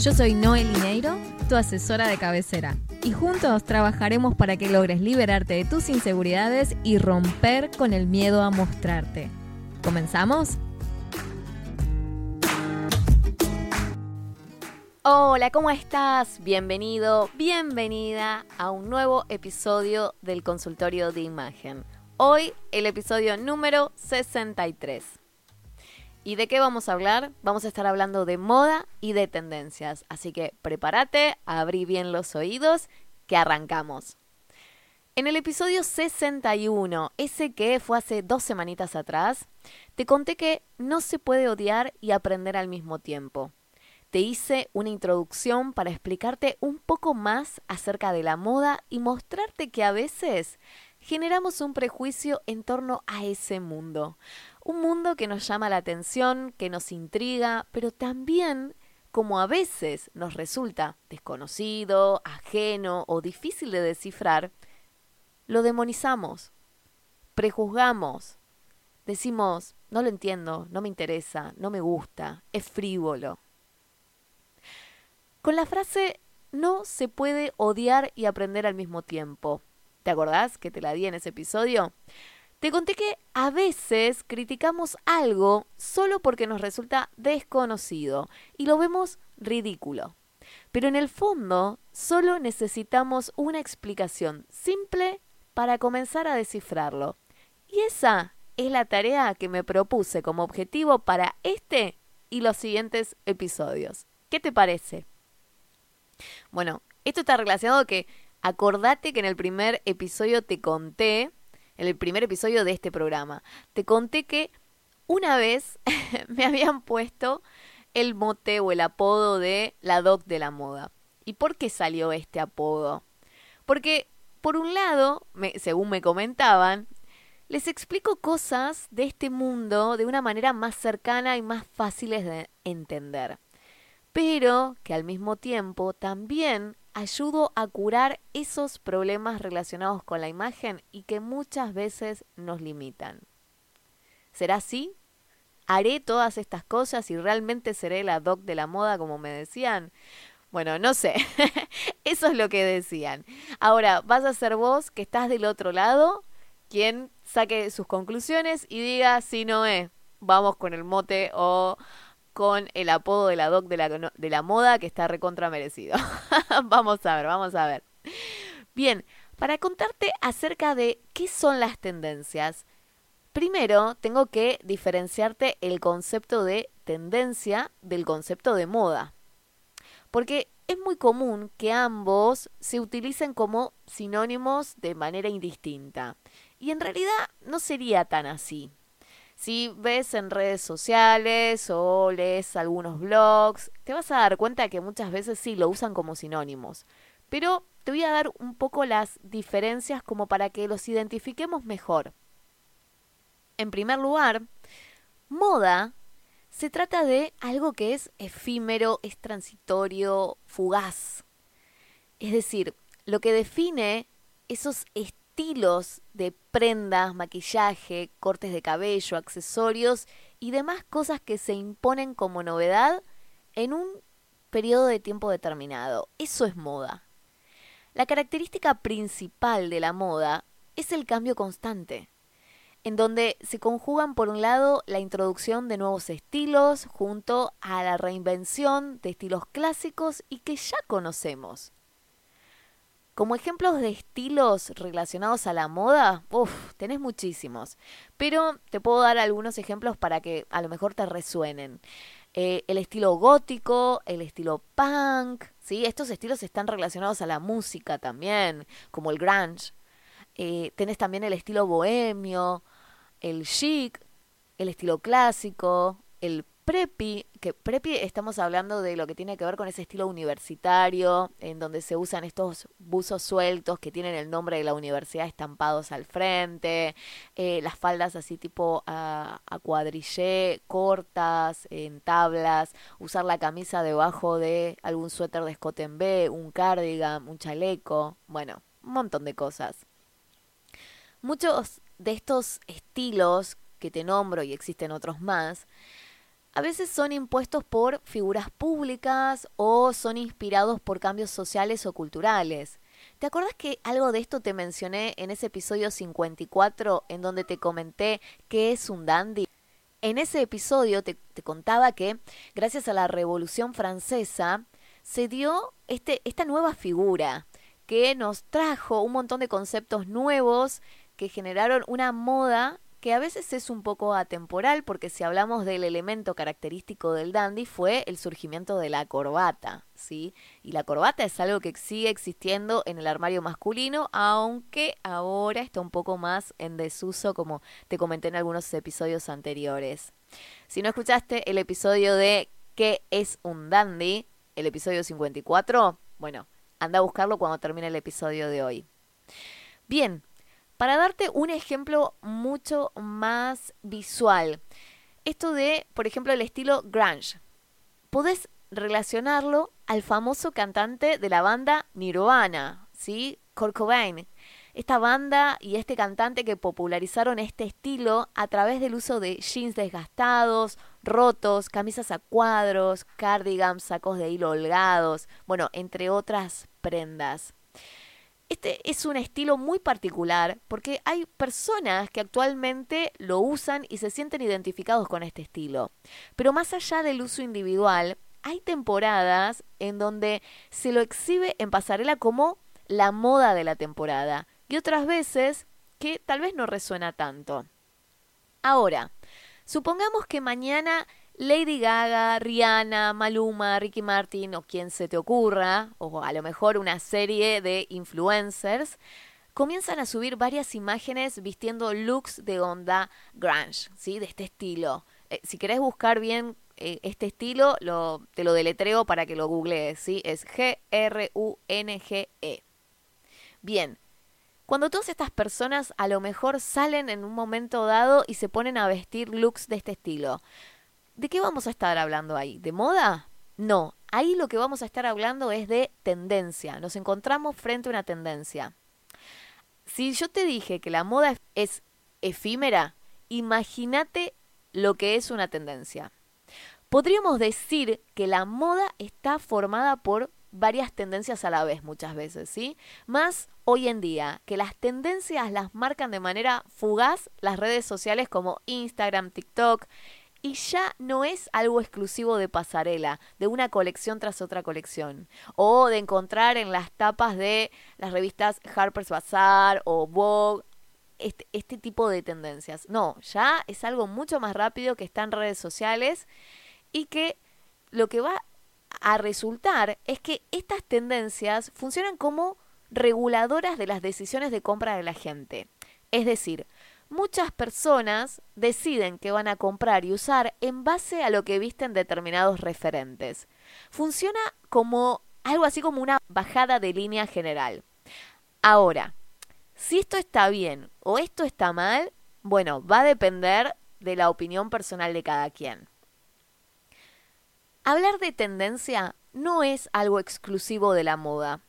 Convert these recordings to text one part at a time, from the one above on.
Yo soy Noel Lineiro, tu asesora de cabecera, y juntos trabajaremos para que logres liberarte de tus inseguridades y romper con el miedo a mostrarte. ¿Comenzamos? Hola, ¿cómo estás? Bienvenido, bienvenida a un nuevo episodio del consultorio de imagen. Hoy el episodio número 63. ¿Y de qué vamos a hablar? Vamos a estar hablando de moda y de tendencias. Así que prepárate, abrí bien los oídos, que arrancamos. En el episodio 61, ese que fue hace dos semanitas atrás, te conté que no se puede odiar y aprender al mismo tiempo. Te hice una introducción para explicarte un poco más acerca de la moda y mostrarte que a veces generamos un prejuicio en torno a ese mundo. Un mundo que nos llama la atención, que nos intriga, pero también, como a veces nos resulta desconocido, ajeno o difícil de descifrar, lo demonizamos, prejuzgamos, decimos, no lo entiendo, no me interesa, no me gusta, es frívolo. Con la frase no se puede odiar y aprender al mismo tiempo. ¿Te acordás que te la di en ese episodio? Te conté que a veces criticamos algo solo porque nos resulta desconocido y lo vemos ridículo. Pero en el fondo solo necesitamos una explicación simple para comenzar a descifrarlo. Y esa es la tarea que me propuse como objetivo para este y los siguientes episodios. ¿Qué te parece? Bueno, esto está relacionado que acordate que en el primer episodio te conté en el primer episodio de este programa. Te conté que una vez me habían puesto el mote o el apodo de la doc de la moda. ¿Y por qué salió este apodo? Porque, por un lado, según me comentaban, les explico cosas de este mundo de una manera más cercana y más fáciles de entender. Pero que al mismo tiempo también ayudo a curar esos problemas relacionados con la imagen y que muchas veces nos limitan. ¿Será así? ¿Haré todas estas cosas y realmente seré la doc de la moda como me decían? Bueno, no sé. Eso es lo que decían. Ahora, vas a ser vos que estás del otro lado quien saque sus conclusiones y diga si no es, vamos con el mote o con el apodo de la doc de la, de la moda que está recontra merecido. vamos a ver, vamos a ver. Bien, para contarte acerca de qué son las tendencias, primero tengo que diferenciarte el concepto de tendencia del concepto de moda. Porque es muy común que ambos se utilicen como sinónimos de manera indistinta. Y en realidad no sería tan así. Si ves en redes sociales o lees algunos blogs, te vas a dar cuenta que muchas veces sí lo usan como sinónimos. Pero te voy a dar un poco las diferencias como para que los identifiquemos mejor. En primer lugar, moda se trata de algo que es efímero, es transitorio, fugaz. Es decir, lo que define esos estilos estilos de prendas, maquillaje, cortes de cabello, accesorios y demás cosas que se imponen como novedad en un periodo de tiempo determinado. Eso es moda. La característica principal de la moda es el cambio constante, en donde se conjugan por un lado la introducción de nuevos estilos junto a la reinvención de estilos clásicos y que ya conocemos. Como ejemplos de estilos relacionados a la moda, uff, tenés muchísimos. Pero te puedo dar algunos ejemplos para que a lo mejor te resuenen. Eh, el estilo gótico, el estilo punk, ¿sí? Estos estilos están relacionados a la música también, como el grunge. Eh, tenés también el estilo bohemio, el chic, el estilo clásico, el preppy, que preppy estamos hablando de lo que tiene que ver con ese estilo universitario, en donde se usan estos buzos sueltos que tienen el nombre de la universidad estampados al frente, eh, las faldas así tipo a, a cuadrillé, cortas, en tablas, usar la camisa debajo de algún suéter de escote en B, un cardigan, un chaleco, bueno, un montón de cosas. Muchos de estos estilos que te nombro y existen otros más, a veces son impuestos por figuras públicas o son inspirados por cambios sociales o culturales. ¿Te acuerdas que algo de esto te mencioné en ese episodio 54 en donde te comenté qué es un dandy? En ese episodio te, te contaba que gracias a la Revolución Francesa se dio este, esta nueva figura que nos trajo un montón de conceptos nuevos que generaron una moda que a veces es un poco atemporal, porque si hablamos del elemento característico del dandy fue el surgimiento de la corbata, ¿sí? Y la corbata es algo que sigue existiendo en el armario masculino, aunque ahora está un poco más en desuso, como te comenté en algunos episodios anteriores. Si no escuchaste el episodio de ¿Qué es un dandy? El episodio 54, bueno, anda a buscarlo cuando termine el episodio de hoy. Bien, para darte un ejemplo mucho más visual, esto de, por ejemplo, el estilo grunge, podés relacionarlo al famoso cantante de la banda Nirvana, ¿sí? Kurt Cobain. Esta banda y este cantante que popularizaron este estilo a través del uso de jeans desgastados, rotos, camisas a cuadros, cardigans, sacos de hilo holgados, bueno, entre otras prendas. Este es un estilo muy particular porque hay personas que actualmente lo usan y se sienten identificados con este estilo. Pero más allá del uso individual, hay temporadas en donde se lo exhibe en pasarela como la moda de la temporada y otras veces que tal vez no resuena tanto. Ahora, supongamos que mañana Lady Gaga, Rihanna, Maluma, Ricky Martin o quien se te ocurra, o a lo mejor una serie de influencers, comienzan a subir varias imágenes vistiendo looks de onda grunge, ¿sí? De este estilo. Eh, si querés buscar bien eh, este estilo, lo, te lo deletreo para que lo googlees, ¿sí? Es G-R-U-N-G-E. Bien, cuando todas estas personas a lo mejor salen en un momento dado y se ponen a vestir looks de este estilo, ¿De qué vamos a estar hablando ahí? ¿De moda? No, ahí lo que vamos a estar hablando es de tendencia. Nos encontramos frente a una tendencia. Si yo te dije que la moda es efímera, imagínate lo que es una tendencia. Podríamos decir que la moda está formada por varias tendencias a la vez muchas veces, ¿sí? Más hoy en día, que las tendencias las marcan de manera fugaz las redes sociales como Instagram, TikTok, y ya no es algo exclusivo de pasarela, de una colección tras otra colección, o de encontrar en las tapas de las revistas Harper's Bazaar o Vogue, este, este tipo de tendencias. No, ya es algo mucho más rápido que está en redes sociales y que lo que va a resultar es que estas tendencias funcionan como reguladoras de las decisiones de compra de la gente. Es decir, muchas personas deciden que van a comprar y usar en base a lo que visten determinados referentes. Funciona como algo así como una bajada de línea general. Ahora, si esto está bien o esto está mal, bueno, va a depender de la opinión personal de cada quien. Hablar de tendencia no es algo exclusivo de la moda.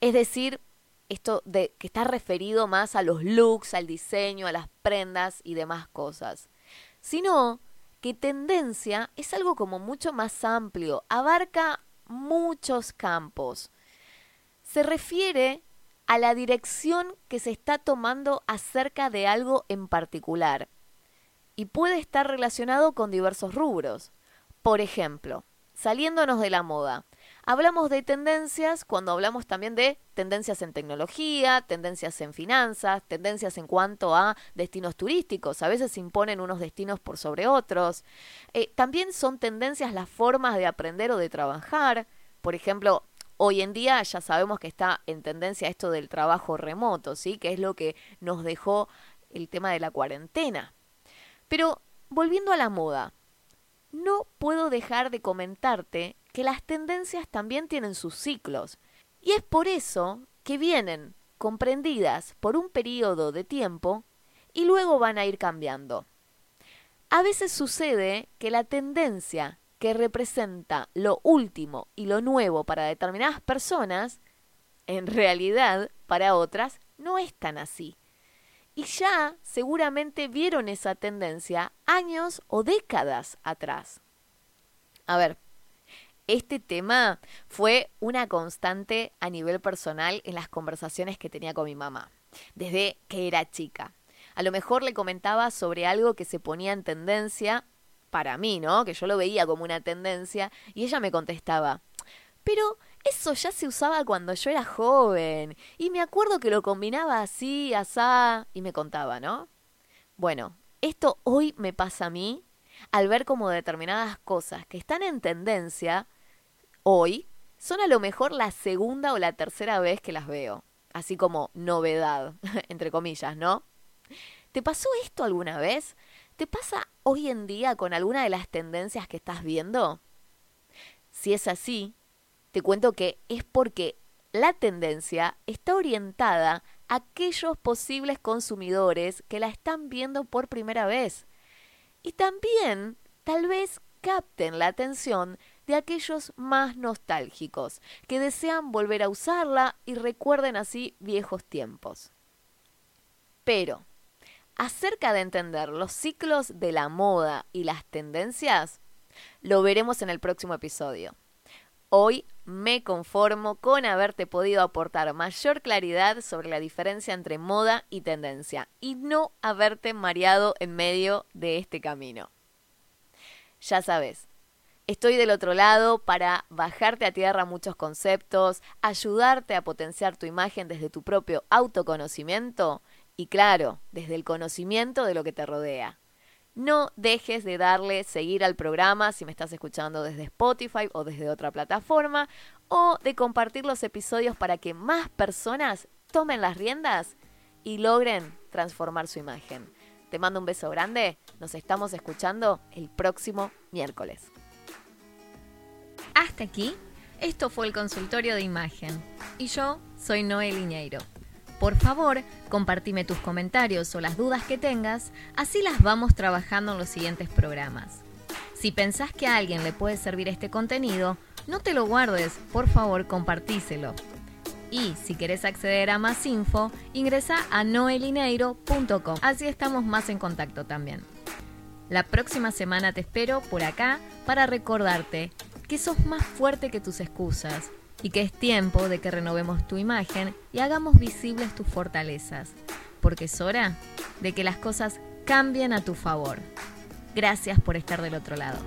Es decir, esto de que está referido más a los looks, al diseño, a las prendas y demás cosas, sino que tendencia es algo como mucho más amplio, abarca muchos campos. Se refiere a la dirección que se está tomando acerca de algo en particular y puede estar relacionado con diversos rubros. Por ejemplo, saliéndonos de la moda, Hablamos de tendencias cuando hablamos también de tendencias en tecnología, tendencias en finanzas, tendencias en cuanto a destinos turísticos. A veces se imponen unos destinos por sobre otros. Eh, también son tendencias las formas de aprender o de trabajar. Por ejemplo, hoy en día ya sabemos que está en tendencia esto del trabajo remoto, ¿sí? Que es lo que nos dejó el tema de la cuarentena. Pero volviendo a la moda, no puedo dejar de comentarte que las tendencias también tienen sus ciclos. Y es por eso que vienen comprendidas por un periodo de tiempo y luego van a ir cambiando. A veces sucede que la tendencia que representa lo último y lo nuevo para determinadas personas, en realidad para otras no es tan así. Y ya seguramente vieron esa tendencia años o décadas atrás. A ver, este tema fue una constante a nivel personal en las conversaciones que tenía con mi mamá, desde que era chica. A lo mejor le comentaba sobre algo que se ponía en tendencia para mí, ¿no? Que yo lo veía como una tendencia y ella me contestaba, pero eso ya se usaba cuando yo era joven y me acuerdo que lo combinaba así, asá y me contaba, ¿no? Bueno, esto hoy me pasa a mí al ver como determinadas cosas que están en tendencia hoy son a lo mejor la segunda o la tercera vez que las veo. Así como novedad, entre comillas, ¿no? ¿Te pasó esto alguna vez? ¿Te pasa hoy en día con alguna de las tendencias que estás viendo? Si es así, te cuento que es porque la tendencia está orientada a aquellos posibles consumidores que la están viendo por primera vez. Y también tal vez capten la atención de aquellos más nostálgicos, que desean volver a usarla y recuerden así viejos tiempos. Pero, acerca de entender los ciclos de la moda y las tendencias, lo veremos en el próximo episodio. Hoy me conformo con haberte podido aportar mayor claridad sobre la diferencia entre moda y tendencia y no haberte mareado en medio de este camino. Ya sabes, Estoy del otro lado para bajarte a tierra muchos conceptos, ayudarte a potenciar tu imagen desde tu propio autoconocimiento y claro, desde el conocimiento de lo que te rodea. No dejes de darle seguir al programa si me estás escuchando desde Spotify o desde otra plataforma o de compartir los episodios para que más personas tomen las riendas y logren transformar su imagen. Te mando un beso grande, nos estamos escuchando el próximo miércoles. Hasta aquí, esto fue el consultorio de imagen. Y yo soy Noel Iñeiro. Por favor, compartime tus comentarios o las dudas que tengas, así las vamos trabajando en los siguientes programas. Si pensás que a alguien le puede servir este contenido, no te lo guardes, por favor compartíselo. Y si querés acceder a más info, ingresa a noelineiro.com, así estamos más en contacto también. La próxima semana te espero por acá para recordarte que sos más fuerte que tus excusas y que es tiempo de que renovemos tu imagen y hagamos visibles tus fortalezas, porque es hora de que las cosas cambien a tu favor. Gracias por estar del otro lado.